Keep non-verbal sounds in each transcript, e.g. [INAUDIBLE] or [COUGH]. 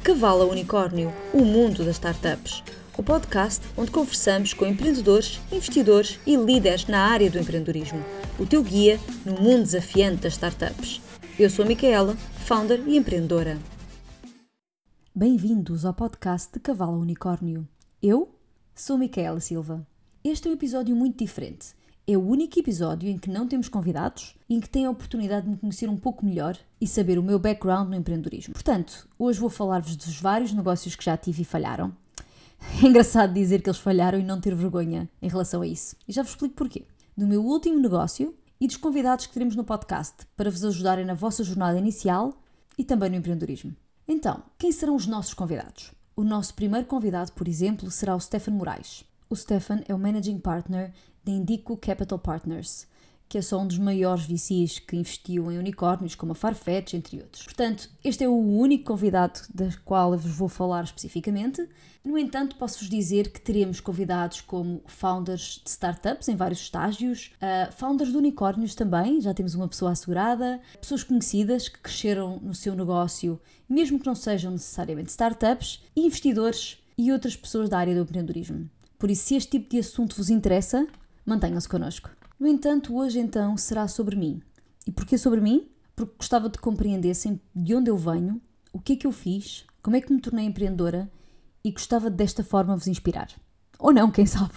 De Cavalo Unicórnio, o mundo das startups. O podcast onde conversamos com empreendedores, investidores e líderes na área do empreendedorismo. O teu guia no mundo desafiante das startups. Eu sou a Micaela, founder e empreendedora. Bem-vindos ao podcast de Cavalo Unicórnio. Eu sou Micaela Silva. Este é um episódio muito diferente é o único episódio em que não temos convidados e em que tem a oportunidade de me conhecer um pouco melhor e saber o meu background no empreendedorismo. Portanto, hoje vou falar-vos dos vários negócios que já tive e falharam. [LAUGHS] É engraçado dizer que eles falharam e não ter vergonha em relação a isso. E já vos explico porquê. Do meu último negócio e dos convidados que teremos no podcast para vos ajudarem na vossa jornada inicial e também no empreendedorismo. Então, quem serão os nossos convidados? O nosso primeiro convidado, por exemplo, será o Stefan Moraes. O Stefan é o Managing Partner da Indico Capital Partners, que é só um dos maiores VCs que investiu em unicórnios, como a Farfetch, entre outros. Portanto, este é o único convidado da qual eu vos vou falar especificamente. No entanto, posso-vos dizer que teremos convidados como founders de startups em vários estágios, uh, founders de unicórnios também, já temos uma pessoa assegurada, pessoas conhecidas que cresceram no seu negócio, mesmo que não sejam necessariamente startups, investidores e outras pessoas da área do empreendedorismo. Por isso, se este tipo de assunto vos interessa, mantenham-se connosco. No entanto, hoje então será sobre mim. E porquê sobre mim? Porque gostava de compreendessem de onde eu venho, o que é que eu fiz, como é que me tornei empreendedora e gostava de desta forma vos inspirar. Ou não, quem [LAUGHS] sabe?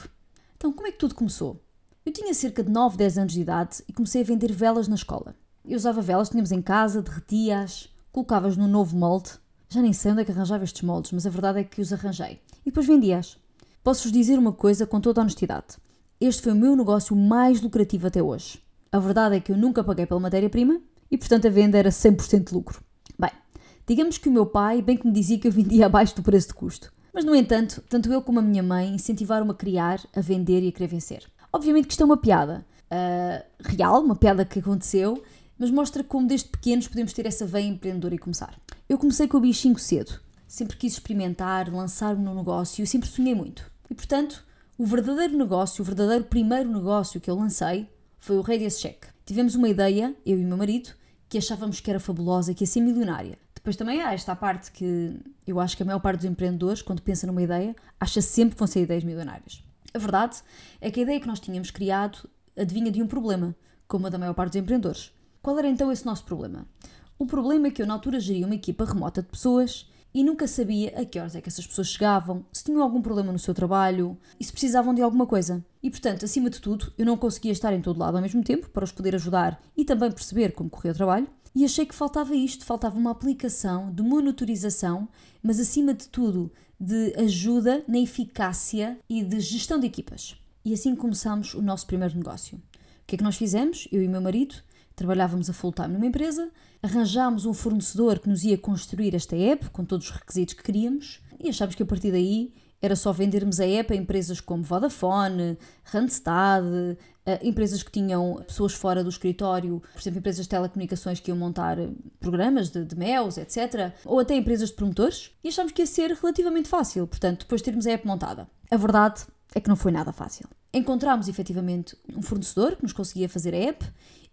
Então, como é que tudo começou? Eu tinha cerca de 9, 10 anos de idade e comecei a vender velas na escola. Eu usava velas, tínhamos em casa, derretia-as, colocava-as num novo molde. Já nem sei onde é que arranjava estes moldes, mas a verdade é que os arranjei. E depois vendia-as. Posso-vos dizer uma coisa com toda honestidade. Este foi o meu negócio mais lucrativo até hoje. A verdade é que eu nunca paguei pela matéria-prima e, portanto, a venda era 100% de lucro. Bem, digamos que o meu pai bem que me dizia que eu vendia [LAUGHS] abaixo do preço de custo. Mas, no entanto, tanto eu como a minha mãe incentivaram-me a criar, a vender e a querer vencer. Obviamente que isto é uma piada uh, real, uma piada que aconteceu, mas mostra como desde pequenos podemos ter essa veia empreendedora e começar. Eu comecei com o bichinho cedo. Sempre quis experimentar, lançar-me no negócio e sempre sonhei muito. E, portanto, o verdadeiro negócio, o verdadeiro primeiro negócio que eu lancei foi o Radius Check. Tivemos uma ideia, eu e o meu marido, que achávamos que era fabulosa, que ia ser milionária. Depois também há esta parte que eu acho que a maior parte dos empreendedores, quando pensa numa ideia, acha sempre que vão ser ideias milionárias. A verdade é que a ideia que nós tínhamos criado adivinha de um problema, como a da maior parte dos empreendedores. Qual era então esse nosso problema? O problema é que eu na altura geria uma equipa remota de pessoas e nunca sabia a que horas é que essas pessoas chegavam, se tinham algum problema no seu trabalho e se precisavam de alguma coisa. E portanto, acima de tudo, eu não conseguia estar em todo lado ao mesmo tempo para os poder ajudar e também perceber como corria o trabalho. E achei que faltava isto, faltava uma aplicação de monitorização, mas acima de tudo de ajuda na eficácia e de gestão de equipas. E assim começamos o nosso primeiro negócio. O que é que nós fizemos? Eu e o meu marido trabalhávamos a full time numa empresa, arranjámos um fornecedor que nos ia construir esta app com todos os requisitos que queríamos e achámos que a partir daí era só vendermos a app a empresas como Vodafone, Randstad, empresas que tinham pessoas fora do escritório, por exemplo, empresas de telecomunicações que iam montar programas de, de mails, etc. Ou até empresas de promotores. E achámos que ia ser relativamente fácil, portanto, depois de termos a app montada. A verdade é que não foi nada fácil. Encontramos efetivamente um fornecedor que nos conseguia fazer a app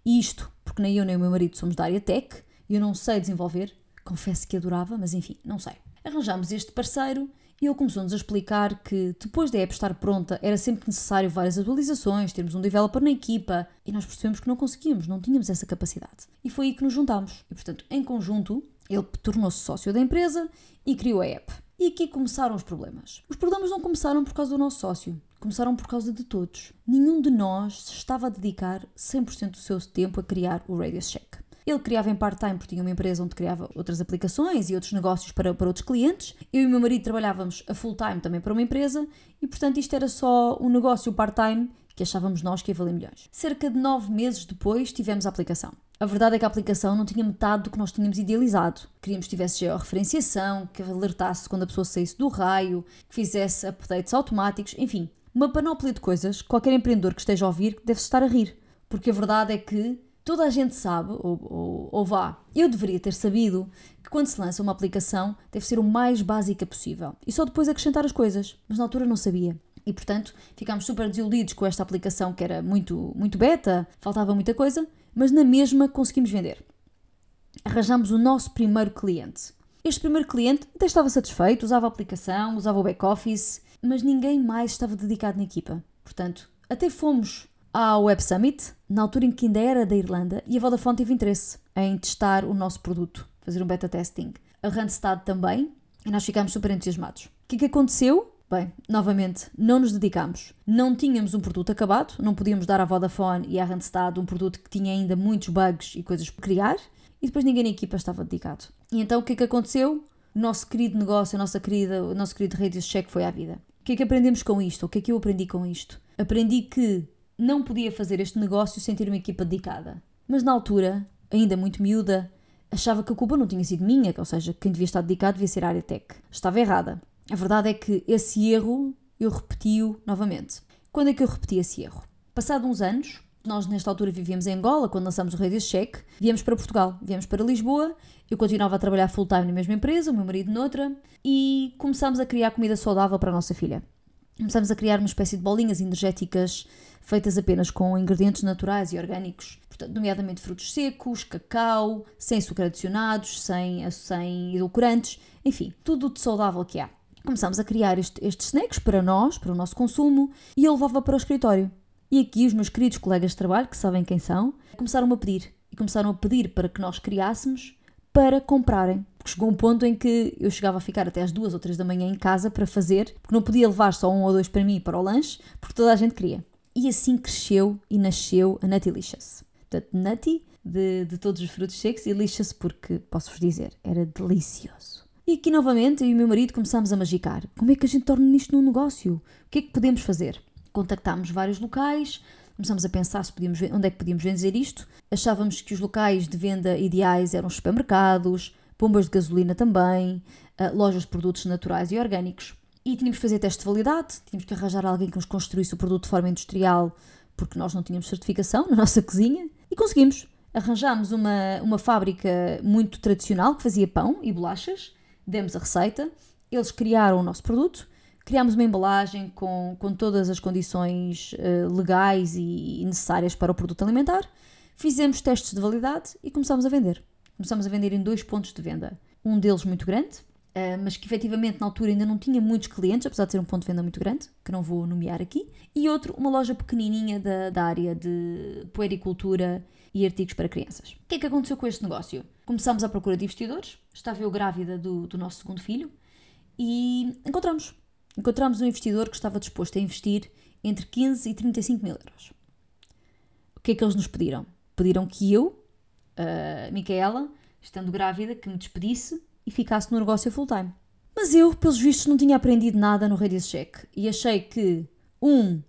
isto porque nem eu nem o meu marido somos da área tech e eu não sei desenvolver. Confesso que adorava, mas enfim, não sei. Arranjámos este parceiro e ele começou-nos a explicar que depois da app estar pronta era sempre necessário várias atualizações, termos um developer na equipa e nós percebemos que não conseguíamos, não tínhamos essa capacidade. E foi aí que nos juntámos. E portanto, em conjunto, ele tornou-se sócio da empresa e criou a app. E aqui começaram os problemas. Os problemas não começaram por causa do nosso sócio, começaram por causa de todos. Nenhum de nós estava a dedicar 100% do seu tempo a criar o Radius Check. Ele criava em part-time porque tinha uma empresa onde criava outras aplicações e outros negócios para, para outros clientes. Eu e o meu marido trabalhávamos a full-time também para uma empresa e, portanto, isto era só um negócio part-time que achávamos nós que ia valer milhões. Cerca de nove meses depois tivemos a aplicação. A verdade é que a aplicação não tinha metade do que nós tínhamos idealizado. Queríamos que tivesse georreferenciação, que alertasse quando a pessoa saísse do raio, que fizesse updates automáticos, enfim, uma panóplia de coisas. Qualquer empreendedor que esteja a ouvir deve estar a rir. Porque a verdade é que toda a gente sabe, ou, ou, ou vá, eu deveria ter sabido, que quando se lança uma aplicação deve ser o mais básica possível e só depois acrescentar as coisas. Mas na altura não sabia. E portanto ficámos super desiludidos com esta aplicação que era muito, muito beta, faltava muita coisa mas na mesma conseguimos vender. Arranjamos o nosso primeiro cliente. Este primeiro cliente até estava satisfeito, usava a aplicação, usava o back-office, mas ninguém mais estava dedicado na equipa. Portanto, até fomos ao Web Summit, na altura em que ainda era da Irlanda, e a Vodafone teve interesse em testar o nosso produto, fazer um beta testing. A Randstad também, e nós ficámos super entusiasmados. O que é que aconteceu? Bem, novamente, não nos dedicámos. Não tínhamos um produto acabado, não podíamos dar à Vodafone e à Randstad um produto que tinha ainda muitos bugs e coisas por criar, e depois ninguém na equipa estava dedicado. E então o que é que aconteceu? O nosso querido negócio, a nossa querida, o nosso querido Radio Check foi à vida. O que é que aprendemos com isto? O que é que eu aprendi com isto? Aprendi que não podia fazer este negócio sem ter uma equipa dedicada. Mas na altura, ainda muito miúda, achava que a culpa não tinha sido minha, ou seja, quem devia estar dedicado devia ser a área tech. Estava errada. A verdade é que esse erro eu repeti-o novamente. Quando é que eu repeti esse erro? Passado uns anos, nós nesta altura vivíamos em Angola, quando lançamos o Radio Check, viemos para Portugal, viemos para Lisboa, eu continuava a trabalhar full time na mesma empresa, o meu marido noutra, e começámos a criar comida saudável para a nossa filha. Começámos a criar uma espécie de bolinhas energéticas feitas apenas com ingredientes naturais e orgânicos, portanto, nomeadamente frutos secos, cacau, sem açúcar adicionados, sem, sem edulcorantes, enfim, tudo de saudável que há começámos a criar este, estes snacks para nós, para o nosso consumo, e eu levava para o escritório. E aqui os meus queridos colegas de trabalho, que sabem quem são, começaram a pedir. E começaram a pedir para que nós criássemos para comprarem. Porque chegou um ponto em que eu chegava a ficar até às duas ou três da manhã em casa para fazer, porque não podia levar só um ou dois para mim para o lanche, porque toda a gente queria. E assim cresceu e nasceu a Nuttylicious. Portanto, Nutty de, de todos os frutos secos e Licious porque, posso-vos dizer, era delicioso. E aqui novamente eu e o meu marido começámos a magicar. Como é que a gente torna isto num negócio? O que é que podemos fazer? Contactámos vários locais, começámos a pensar se podíamos, onde é que podíamos vender isto. Achávamos que os locais de venda ideais eram os supermercados, bombas de gasolina também, uh, lojas de produtos naturais e orgânicos. E tínhamos que fazer teste de validade, tínhamos que arranjar alguém que nos construísse o produto de forma industrial, porque nós não tínhamos certificação [LAUGHS] na nossa cozinha. E conseguimos. Arranjámos uma, uma fábrica muito tradicional que fazia pão e bolachas demos a receita, eles criaram o nosso produto, criámos uma embalagem com, com todas as condições uh, legais e necessárias para o produto alimentar, fizemos testes de validade e começámos a vender. Começámos a vender em dois pontos de venda. Um deles muito grande, uh, mas que efetivamente na altura ainda não tinha muitos clientes, apesar de ser um ponto de venda muito grande, que não vou nomear aqui, e outro, uma loja pequenininha da, da área de puericultura e artigos para crianças. O que é que aconteceu com este negócio? Começámos à procura de investidores, estava eu grávida do, do nosso segundo filho e encontramos. Encontramos um investidor que estava disposto a investir entre 15 e 35 mil euros. O que é que eles nos pediram? Pediram que eu, Micaela, estando grávida, que me despedisse e ficasse no negócio full-time. Mas eu, pelos vistos, não tinha aprendido nada no Radius Check e achei que, um,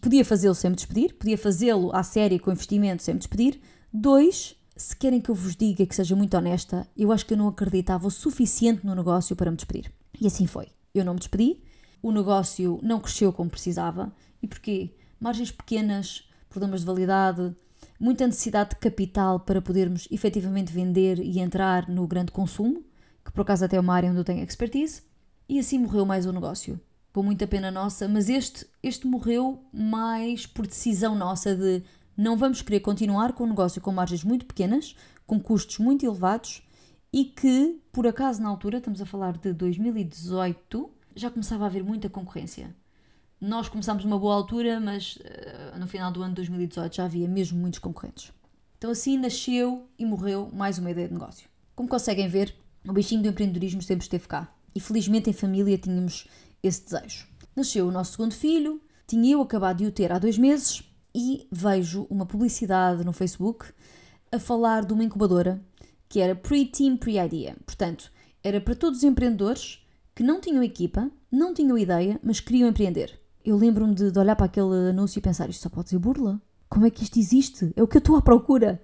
podia fazê-lo sem me despedir, podia fazê-lo à série com investimento sem me despedir. Dois, se querem que eu vos diga que seja muito honesta, eu acho que eu não acreditava o suficiente no negócio para me despedir. E assim foi. Eu não me despedi, o negócio não cresceu como precisava. E porquê? Margens pequenas, problemas de validade, muita necessidade de capital para podermos efetivamente vender e entrar no grande consumo, que por acaso até é uma área onde eu tenho expertise, e assim morreu mais o negócio com muita pena nossa, mas este, este morreu mais por decisão nossa de não vamos querer continuar com um negócio com margens muito pequenas, com custos muito elevados e que, por acaso, na altura, estamos a falar de 2018, já começava a haver muita concorrência. Nós começámos numa boa altura, mas uh, no final do ano de 2018 já havia mesmo muitos concorrentes. Então assim nasceu e morreu mais uma ideia de negócio. Como conseguem ver, o bichinho do empreendedorismo sempre esteve cá. E felizmente em família tínhamos esse desejo. Nasceu o nosso segundo filho, tinha eu acabado de o ter há dois meses e vejo uma publicidade no Facebook a falar de uma incubadora que era Pre-Team Pre-Idea. Portanto, era para todos os empreendedores que não tinham equipa, não tinham ideia, mas queriam empreender. Eu lembro-me de, de, olhar para aquele anúncio e pensar: isto só pode ser burla? Como é que isto existe? É o que eu estou à procura.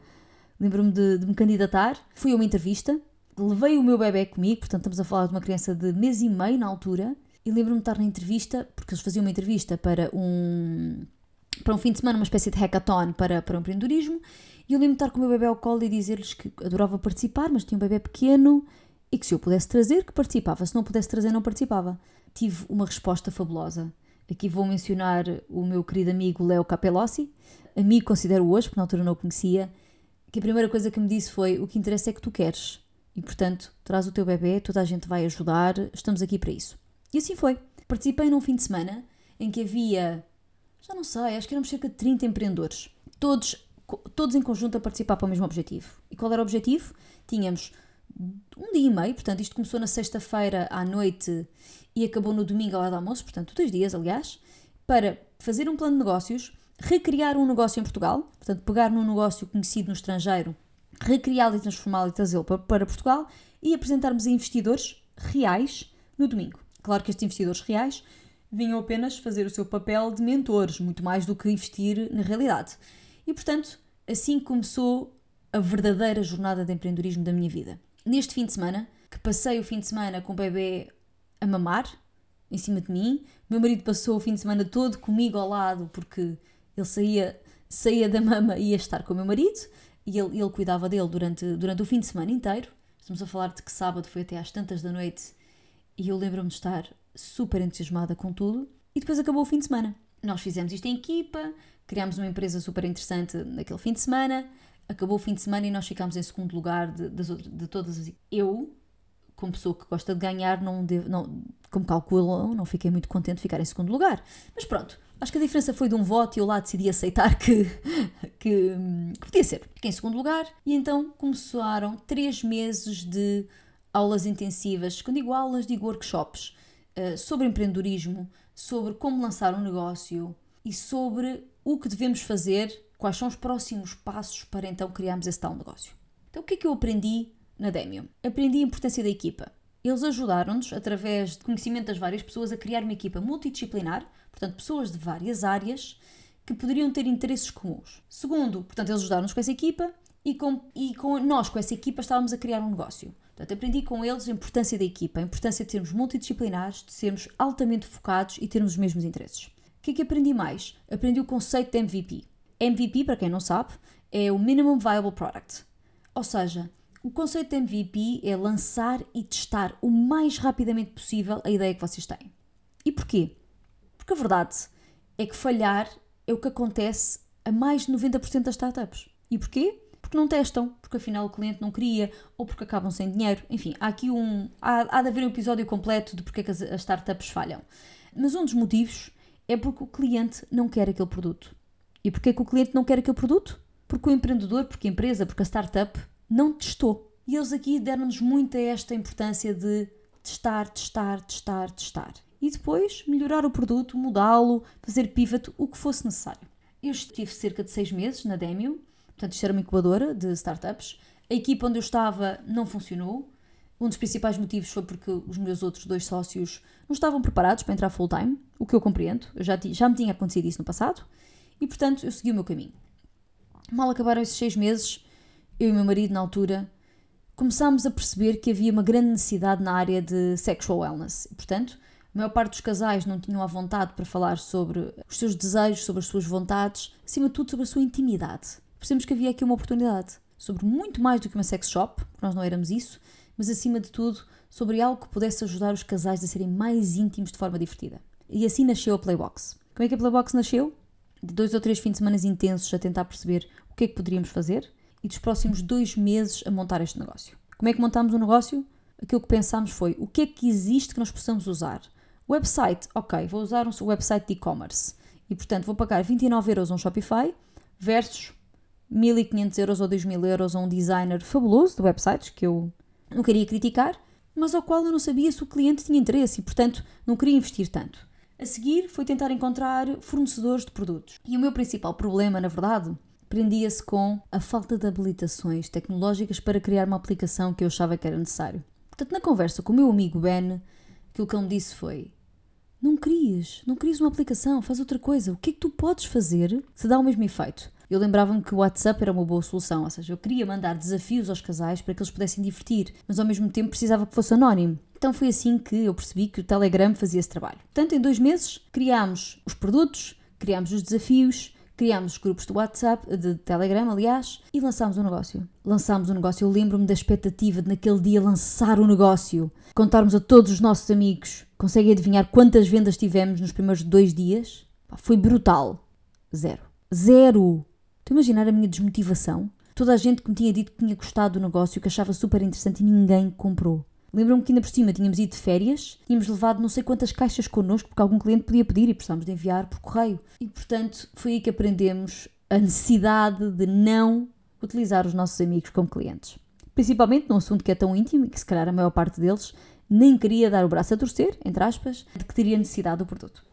Lembro-me de, de me candidatar, fui a uma entrevista, levei o meu bebê comigo, portanto, estamos a falar de uma criança de mês e meio na altura, e lembro-me de estar na entrevista, porque eles faziam uma entrevista para um, para um fim de semana, uma espécie de hackathon para, para o empreendedorismo, e eu lembro-me de estar com o meu bebê ao colo e dizer-lhes que adorava participar, mas tinha um bebê pequeno e que se eu pudesse trazer, que participava. Se não pudesse trazer, não participava. Tive uma resposta fabulosa. Aqui vou mencionar o meu querido amigo Leo Capelossi, amigo considero hoje, porque na altura não o conhecia, que a primeira coisa que me disse foi: O que interessa é que tu queres. e, portanto, traz o teu bebê, toda a gente vai ajudar, estamos aqui para isso. E assim foi. Participei num fim de semana em que havia, já não sei, acho que éramos cerca de 30 empreendedores, todos, todos em conjunto a participar para o mesmo objetivo. E qual era o objetivo? Tínhamos um dia e meio, portanto, isto começou na sexta-feira à noite e acabou no domingo ao lado do almoço, portanto, dois dias, aliás, para fazer um plano de negócios, recriar um negócio em Portugal, portanto, pegar num negócio conhecido no estrangeiro, recriá-lo e transformá-lo e trazê-lo para, para Portugal e apresentarmos a investidores reais no domingo. Claro que estes investidores reais vinham apenas fazer o seu papel de mentores, muito mais do que investir na realidade. E, portanto, assim começou a verdadeira jornada de empreendedorismo da minha vida. Neste fim de semana, que passei o fim de semana com o bebê a mamar em cima de mim, meu marido passou o fim de semana todo comigo ao lado porque ele saía, saía da mama e ia estar com o meu marido e ele, ele cuidava dele durante, durante o fim de semana inteiro. Estamos a falar de que sábado foi até às tantas da noite e eu lembro-me de estar super entusiasmada com tudo. E depois acabou o fim de semana. Nós fizemos isto em equipa, criámos uma empresa super interessante naquele fim de semana. Acabou o fim de semana e nós ficámos em segundo lugar de, de, de todas as. Eu, como pessoa que gosta de ganhar, não devo, não, como calculam, não fiquei muito contente de ficar em segundo lugar. Mas pronto, acho que a diferença foi de um voto e eu lá decidi aceitar que, [LAUGHS] que, que podia ser. Fiquei em segundo lugar e então começaram três meses de aulas intensivas, quando digo aulas, digo workshops, uh, sobre empreendedorismo, sobre como lançar um negócio e sobre o que devemos fazer, quais são os próximos passos para então criarmos esse tal negócio. Então, o que é que eu aprendi na Demium? Aprendi a importância da equipa. Eles ajudaram-nos, através de conhecimento das várias pessoas, a criar uma equipa multidisciplinar, portanto, pessoas de várias áreas que poderiam ter interesses comuns. Segundo, portanto, eles ajudaram-nos com essa equipa e com, e com nós, com essa equipa, estávamos a criar um negócio. Portanto, aprendi com eles a importância da equipa, a importância de sermos multidisciplinares, de sermos altamente focados e termos os mesmos interesses. O que é que aprendi mais? Aprendi o conceito de MVP. MVP, para quem não sabe, é o Minimum Viable Product. Ou seja, o conceito de MVP é lançar e testar o mais rapidamente possível a ideia que vocês têm. E porquê? Porque a verdade é que falhar é o que acontece a mais de 90% das startups. E porquê? porque não testam, porque afinal o cliente não queria ou porque acabam sem dinheiro. Enfim, há aqui um. Há, há de haver um episódio completo de porque é que as, as startups falham. Mas um dos motivos é porque o cliente não quer aquele produto. E porquê que o cliente não quer aquele produto? Porque o empreendedor, porque a empresa, porque a startup não testou. E eles aqui deram-nos muita esta importância de testar, testar, testar, testar. E depois melhorar o produto, mudá-lo, fazer pivot, o que fosse necessário. Eu estive cerca de seis meses na Demio Portanto, isto era uma incubadora de startups. A equipa onde eu estava não funcionou. Um dos principais motivos foi porque os meus outros dois sócios não estavam preparados para entrar full-time, o que eu compreendo. Eu já, já me tinha acontecido isso no passado. E, portanto, eu segui o meu caminho. Mal acabaram esses seis meses, eu e meu marido, na altura, começámos a perceber que havia uma grande necessidade na área de sexual wellness. E, portanto, a maior parte dos casais não tinham a vontade para falar sobre os seus desejos, sobre as suas vontades, acima de tudo sobre a sua intimidade percebemos que havia aqui uma oportunidade sobre muito mais do que uma sex shop, nós não éramos isso, mas acima de tudo sobre algo que pudesse ajudar os casais a serem mais íntimos de forma divertida. E assim nasceu a Playbox. Como é que a Playbox nasceu? De dois ou três fins de semana intensos a tentar perceber o que é que poderíamos fazer e dos próximos dois meses a montar este negócio. Como é que montámos o negócio? Aquilo que pensámos foi o que é que existe que nós possamos usar. Website, ok, vou usar um website de e-commerce e portanto vou pagar 29 euros a um Shopify versus 1500 euros ou 2000 euros a um designer fabuloso de websites, que eu não queria criticar, mas ao qual eu não sabia se o cliente tinha interesse e, portanto, não queria investir tanto. A seguir foi tentar encontrar fornecedores de produtos. E o meu principal problema, na verdade, prendia-se com a falta de habilitações tecnológicas para criar uma aplicação que eu achava que era necessário. Portanto, na conversa com o meu amigo Ben, aquilo que ele me disse foi: Não crias, não crias uma aplicação, faz outra coisa. O que é que tu podes fazer se dá o mesmo efeito? Eu lembrava-me que o WhatsApp era uma boa solução, ou seja, eu queria mandar desafios aos casais para que eles pudessem divertir, mas ao mesmo tempo precisava que fosse anónimo. Então foi assim que eu percebi que o Telegram fazia esse trabalho. Portanto, em dois meses criámos os produtos, criámos os desafios, criámos os grupos de WhatsApp, de Telegram, aliás, e lançámos o um negócio. Lançámos o um negócio. Eu lembro-me da expectativa de naquele dia lançar o um negócio, contarmos a todos os nossos amigos. Conseguem adivinhar quantas vendas tivemos nos primeiros dois dias? Foi brutal. Zero. Zero. Estou imaginar a minha desmotivação. toda a gente que me tinha dito que tinha gostado do negócio, que achava super interessante e ninguém comprou. Lembram-me que ainda por cima tínhamos ido de férias, tínhamos levado não sei quantas caixas connosco, porque algum cliente podia pedir e precisávamos de enviar por correio. E portanto foi aí que aprendemos a necessidade de não utilizar os nossos amigos como clientes. Principalmente num assunto que é tão íntimo e que se calhar a maior parte deles nem queria dar o braço a torcer, entre aspas, de que teria necessidade do produto.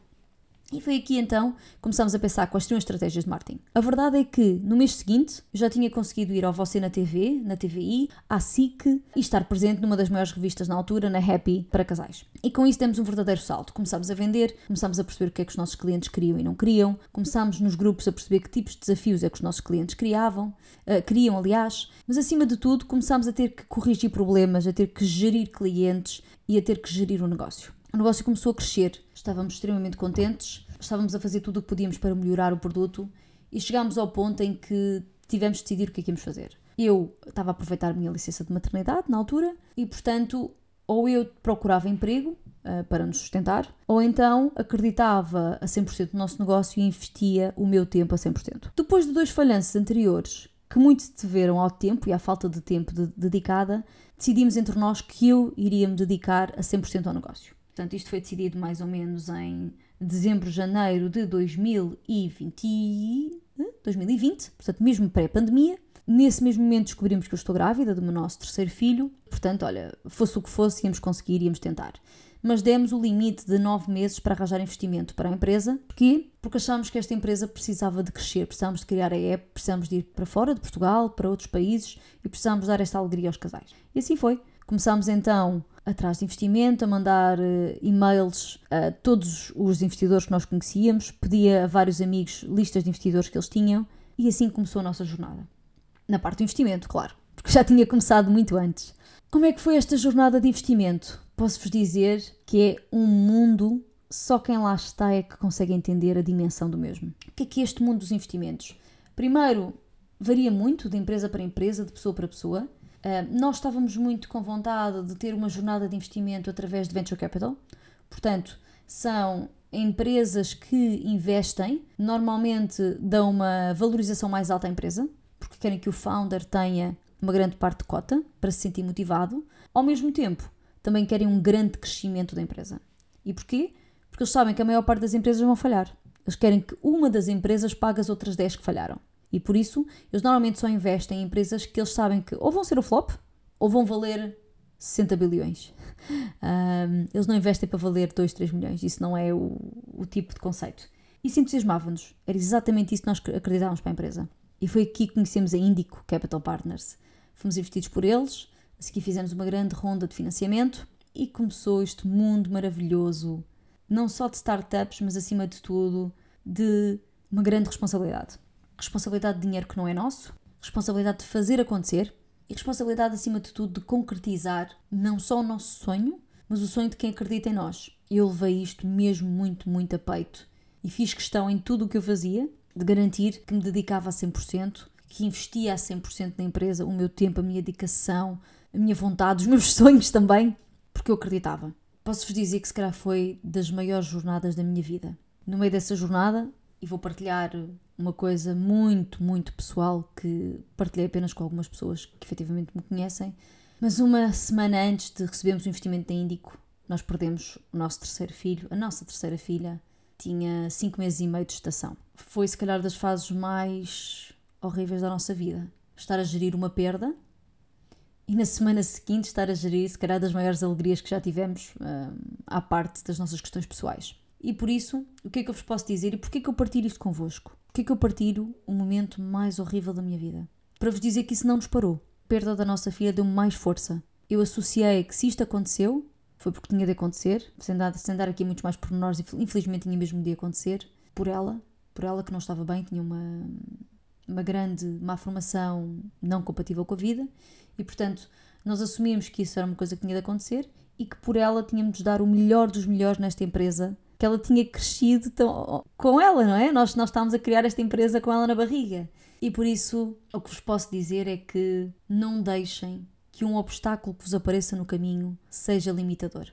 E foi aqui então que começámos a pensar quais seriam as estratégias de marketing. A verdade é que no mês seguinte eu já tinha conseguido ir ao Você na TV, na TVI, à SIC e estar presente numa das maiores revistas na altura, na Happy, para casais. E com isso temos um verdadeiro salto. Começámos a vender, começámos a perceber o que é que os nossos clientes queriam e não queriam, começámos nos grupos a perceber que tipos de desafios é que os nossos clientes criavam, uh, queriam, aliás, mas acima de tudo começámos a ter que corrigir problemas, a ter que gerir clientes e a ter que gerir o negócio. O negócio começou a crescer, estávamos extremamente contentes, estávamos a fazer tudo o que podíamos para melhorar o produto e chegámos ao ponto em que tivemos de decidir o que é que íamos fazer. Eu estava a aproveitar a minha licença de maternidade na altura e, portanto, ou eu procurava emprego uh, para nos sustentar, ou então acreditava a 100% no nosso negócio e investia o meu tempo a 100%. Depois de dois falhanços anteriores, que muito se deveram ao tempo e à falta de tempo de dedicada, decidimos entre nós que eu iria me dedicar a 100% ao negócio. Portanto, isto foi decidido mais ou menos em dezembro, janeiro de 2020, 2020 portanto, mesmo pré-pandemia. Nesse mesmo momento descobrimos que eu estou grávida do meu nosso terceiro filho. Portanto, olha, fosse o que fosse, íamos conseguir, íamos tentar. Mas demos o limite de nove meses para arranjar investimento para a empresa. Porquê? Porque achámos que esta empresa precisava de crescer, precisávamos de criar a app, precisávamos de ir para fora de Portugal, para outros países e precisávamos dar esta alegria aos casais. E assim foi. Começámos então atrás de investimento, a mandar uh, e-mails a todos os investidores que nós conhecíamos, pedia a vários amigos listas de investidores que eles tinham e assim começou a nossa jornada. Na parte do investimento, claro, porque já tinha começado muito antes. Como é que foi esta jornada de investimento? Posso-vos dizer que é um mundo, só quem lá está é que consegue entender a dimensão do mesmo. O que é que é este mundo dos investimentos? Primeiro, varia muito de empresa para empresa, de pessoa para pessoa. Uh, nós estávamos muito com vontade de ter uma jornada de investimento através de venture capital, portanto, são empresas que investem, normalmente dão uma valorização mais alta à empresa, porque querem que o founder tenha uma grande parte de cota para se sentir motivado, ao mesmo tempo também querem um grande crescimento da empresa. E porquê? Porque eles sabem que a maior parte das empresas vão falhar. Eles querem que uma das empresas pague as outras 10 que falharam. E por isso, eles normalmente só investem em empresas que eles sabem que ou vão ser o flop ou vão valer 60 bilhões. [LAUGHS] Um, eles não investem para valer 2, 3 milhões. Isso não é o, o tipo de conceito. Isso entusiasmava-nos. Era exatamente isso que nós acreditávamos para a empresa. E foi aqui que conhecemos a Indico Capital Partners. Fomos investidos por eles, a seguir fizemos uma grande ronda de financiamento e começou este mundo maravilhoso, não só de startups, mas acima de tudo, de uma grande responsabilidade responsabilidade de dinheiro que não é nosso, responsabilidade de fazer acontecer e responsabilidade, acima de tudo, de concretizar não só o nosso sonho, mas o sonho de quem acredita em nós. Eu levei isto mesmo muito, muito a peito e fiz questão em tudo o que eu fazia de garantir que me dedicava a 100%, que investia a 100% na empresa, o meu tempo, a minha dedicação, a minha vontade, os [LAUGHS] meus sonhos também, porque eu acreditava. Posso-vos dizer que se calhar foi das maiores jornadas da minha vida. No meio dessa jornada, e vou partilhar uma coisa muito, muito pessoal que partilhei apenas com algumas pessoas que efetivamente me conhecem. Mas uma semana antes de recebermos o investimento da Índico, nós perdemos o nosso terceiro filho, a nossa terceira filha, tinha cinco meses e meio de estação. Foi, se calhar, das fases mais horríveis da nossa vida. Estar a gerir uma perda e na semana seguinte estar a gerir, se calhar, das maiores alegrias que já tivemos hum, à parte das nossas questões pessoais. E por isso, o que é que eu vos posso dizer e porquê é que eu partilho isto convosco? Porquê é que eu partilho o momento mais horrível da minha vida? Para vos dizer que isso não nos parou. A perda da nossa filha deu-me mais força. Eu associei que se isto aconteceu, foi porque tinha de acontecer, sem dar, sem dar aqui muitos mais pormenores, infelizmente tinha mesmo de acontecer, por ela, por ela que não estava bem, tinha uma, uma grande má formação não compatível com a vida, e portanto nós assumimos que isso era uma coisa que tinha de acontecer e que por ela tínhamos de dar o melhor dos melhores nesta empresa que ela tinha crescido tão, com ela, não é? Nós, nós estávamos a criar esta empresa com ela na barriga. E por isso, o que vos posso dizer é que não deixem que um obstáculo que vos apareça no caminho seja limitador.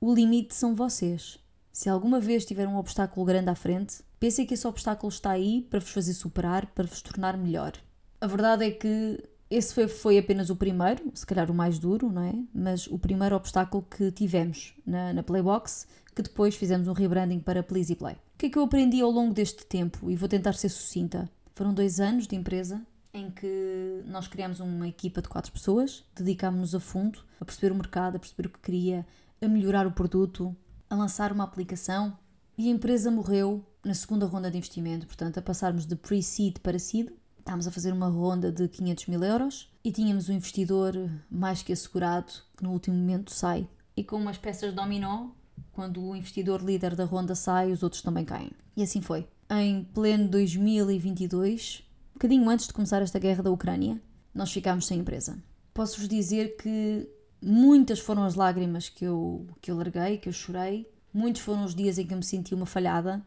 O limite são vocês. Se alguma vez tiver um obstáculo grande à frente, pensem que esse obstáculo está aí para vos fazer superar, para vos tornar melhor. A verdade é que esse foi, foi apenas o primeiro, se calhar o mais duro, não é? Mas o primeiro obstáculo que tivemos na, na Playbox, que depois fizemos um rebranding para Please e Play. O que é que eu aprendi ao longo deste tempo? E vou tentar ser sucinta. Foram dois anos de empresa em que nós criámos uma equipa de quatro pessoas, dedicámos-nos a fundo a perceber o mercado, a perceber o que queria, a melhorar o produto, a lançar uma aplicação e a empresa morreu na segunda ronda de investimento, portanto, a passarmos de pre-seed para seed. Estávamos a fazer uma ronda de 500 mil euros e tínhamos um investidor mais que assegurado que no último momento sai. E com umas peças de dominó, quando o investidor líder da ronda sai, os outros também caem. E assim foi. Em pleno 2022, um bocadinho antes de começar esta guerra da Ucrânia, nós ficámos sem empresa. Posso-vos dizer que muitas foram as lágrimas que eu, que eu larguei, que eu chorei. Muitos foram os dias em que eu me senti uma falhada,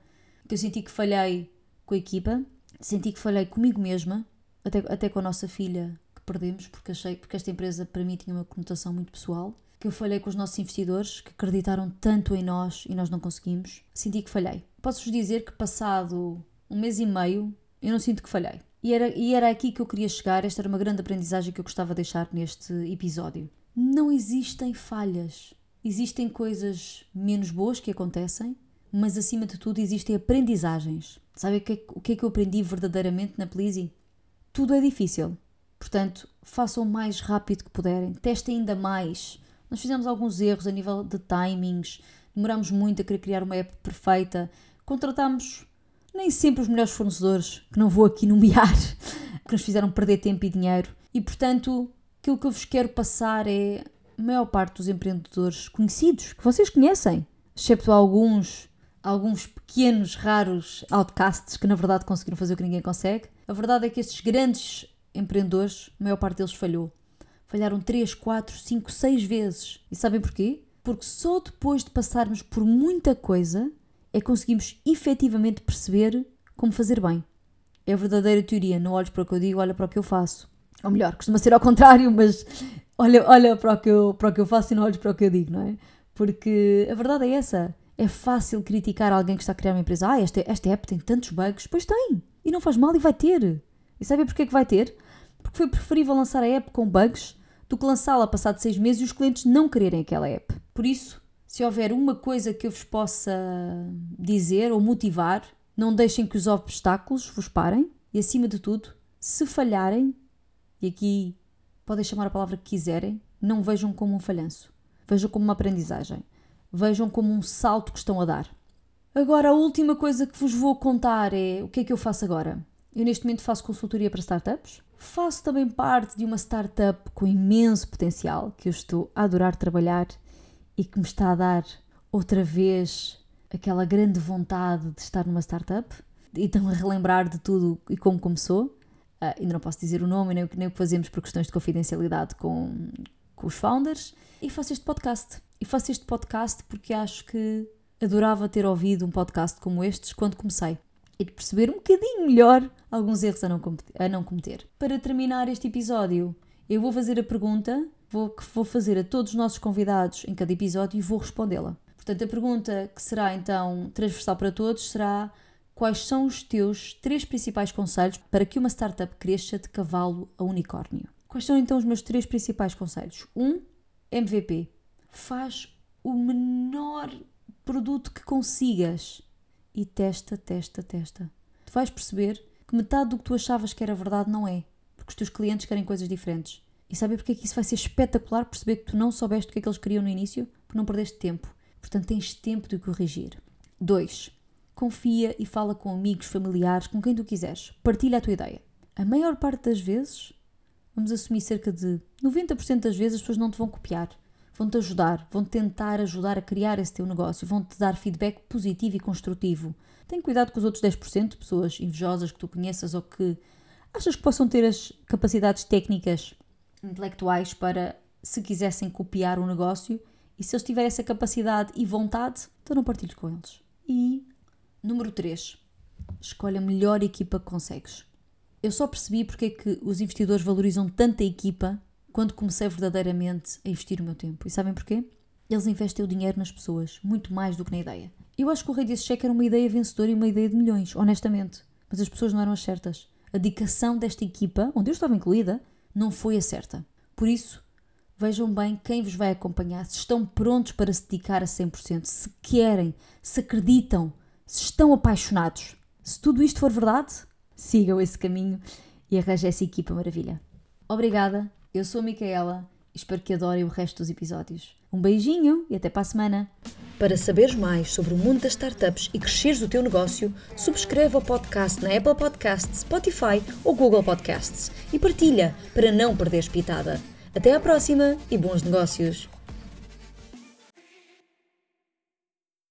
que eu senti que falhei com a equipa, senti que falhei comigo mesma, até, até com a nossa filha que perdemos, porque achei porque esta empresa para mim tinha uma conotação muito pessoal. Que eu falhei com os nossos investidores que acreditaram tanto em nós e nós não conseguimos. Senti que falhei. Posso-vos dizer que passado um mês e meio eu não sinto que falhei. E era, e era aqui que eu queria chegar, esta era uma grande aprendizagem que eu gostava de deixar neste episódio. Não existem falhas. Existem coisas menos boas que acontecem, mas acima de tudo existem aprendizagens. Sabe o que, é, o que é que eu aprendi verdadeiramente na Pleasy? Tudo é difícil. Portanto, façam o mais rápido que puderem, testem ainda mais. Nós fizemos alguns erros a nível de timings, demoramos muito a querer criar uma app perfeita, contratámos nem sempre os melhores fornecedores, que não vou aqui nomear, [LAUGHS] que nos fizeram perder tempo e dinheiro. E portanto, aquilo que eu vos quero passar é a maior parte dos empreendedores conhecidos, que vocês conhecem, excepto alguns, alguns pequenos, raros outcasts que na verdade conseguiram fazer o que ninguém consegue. A verdade é que estes grandes empreendedores, a maior parte deles falhou. Falharam 3, 4, 5, 6 vezes. E sabem porquê? Porque só depois de passarmos por muita coisa é que conseguimos efetivamente perceber como fazer bem. É a verdadeira teoria, não olhes para o que eu digo, olha para o que eu faço. Ou melhor, costuma ser ao contrário, mas olha, olha para, o que eu, para o que eu faço e não olhes para o que eu digo, não é? Porque a verdade é essa. É fácil criticar alguém que está a criar uma empresa. Ah, esta, esta app tem tantos bugs. Pois tem. E não faz mal e vai ter. E sabe porquê que vai ter? Porque foi preferível lançar a app com bugs do que lançá-la passado seis meses e os clientes não quererem aquela app. Por isso, se houver uma coisa que eu vos possa dizer ou motivar, não deixem que os obstáculos vos parem e, acima de tudo, se falharem, e aqui podem chamar a palavra que quiserem, não vejam como um falhanço. Vejam como uma aprendizagem. Vejam como um salto que estão a dar. Agora, a última coisa que vos vou contar é o que é que eu faço agora. Eu, neste momento, faço consultoria para startups. Faço também parte de uma startup com imenso potencial que eu estou a adorar trabalhar e que me está a dar outra vez aquela grande vontade de estar numa startup e então a relembrar de tudo e como começou. Uh, ainda não posso dizer o nome nem, nem o que fazemos por questões de confidencialidade com, com os founders. E faço este podcast. E faço este podcast porque acho que adorava ter ouvido um podcast como estes quando comecei e de perceber um bocadinho melhor alguns erros a não, a não cometer. Para terminar este episódio, eu vou fazer a pergunta vou, que vou fazer a todos os nossos convidados em cada episódio e vou respondê-la. Portanto, a pergunta que será então transversal para todos será quais são os teus três principais conselhos para que uma startup cresça de cavalo a unicórnio? Quais são então os meus três principais conselhos? Um, MVP. Faz o menor produto que consigas e testa, testa, testa. Tu vais perceber que metade do que tu achavas que era verdade não é, porque os teus clientes querem coisas diferentes. E sabe porque é que isso vai ser espetacular perceber que tu não soubeste o que é que eles queriam no início? Porque não perdeste tempo. Portanto, tens tempo de corrigir. 2. Confia e fala com amigos, familiares, com quem tu quiseres. Partilha a tua ideia. A maior parte das vezes, vamos assumir cerca de 90% das vezes, as pessoas não te vão copiar. Vão-te ajudar, vão tentar ajudar a criar esse teu negócio, vão-te dar feedback positivo e construtivo. Tem cuidado com os outros 10% de pessoas invejosas que tu conheças ou que achas que possam ter as capacidades técnicas intelectuais para se quisessem copiar o um negócio e se eles tiverem essa capacidade e vontade, então não partilhes com eles. E número 3, escolhe a melhor equipa que consegues. Eu só percebi porque é que os investidores valorizam tanto a equipa quando comecei verdadeiramente a investir o meu tempo. E sabem porquê? Eles investem o dinheiro nas pessoas, muito mais do que na ideia. Eu acho que o rei desse cheque era uma ideia vencedora e uma ideia de milhões, honestamente. Mas as pessoas não eram as certas. a dedicação desta equipa, onde eu estava incluída, não foi a certa. Por isso, vejam bem quem vos vai acompanhar, se estão prontos para se dedicar a 100%, se querem, se acreditam, se estão apaixonados. Se tudo isto for verdade, sigam esse caminho e arranjem essa equipa maravilha. Obrigada, eu sou a Micaela e espero que adorem o resto dos episódios. Um beijinho e até para a semana! Para saberes mais sobre o mundo das startups e cresceres o teu negócio, subscreve o podcast na Apple Podcasts, Spotify ou Google Podcasts e partilha para não perderes pitada. Até à próxima e bons negócios!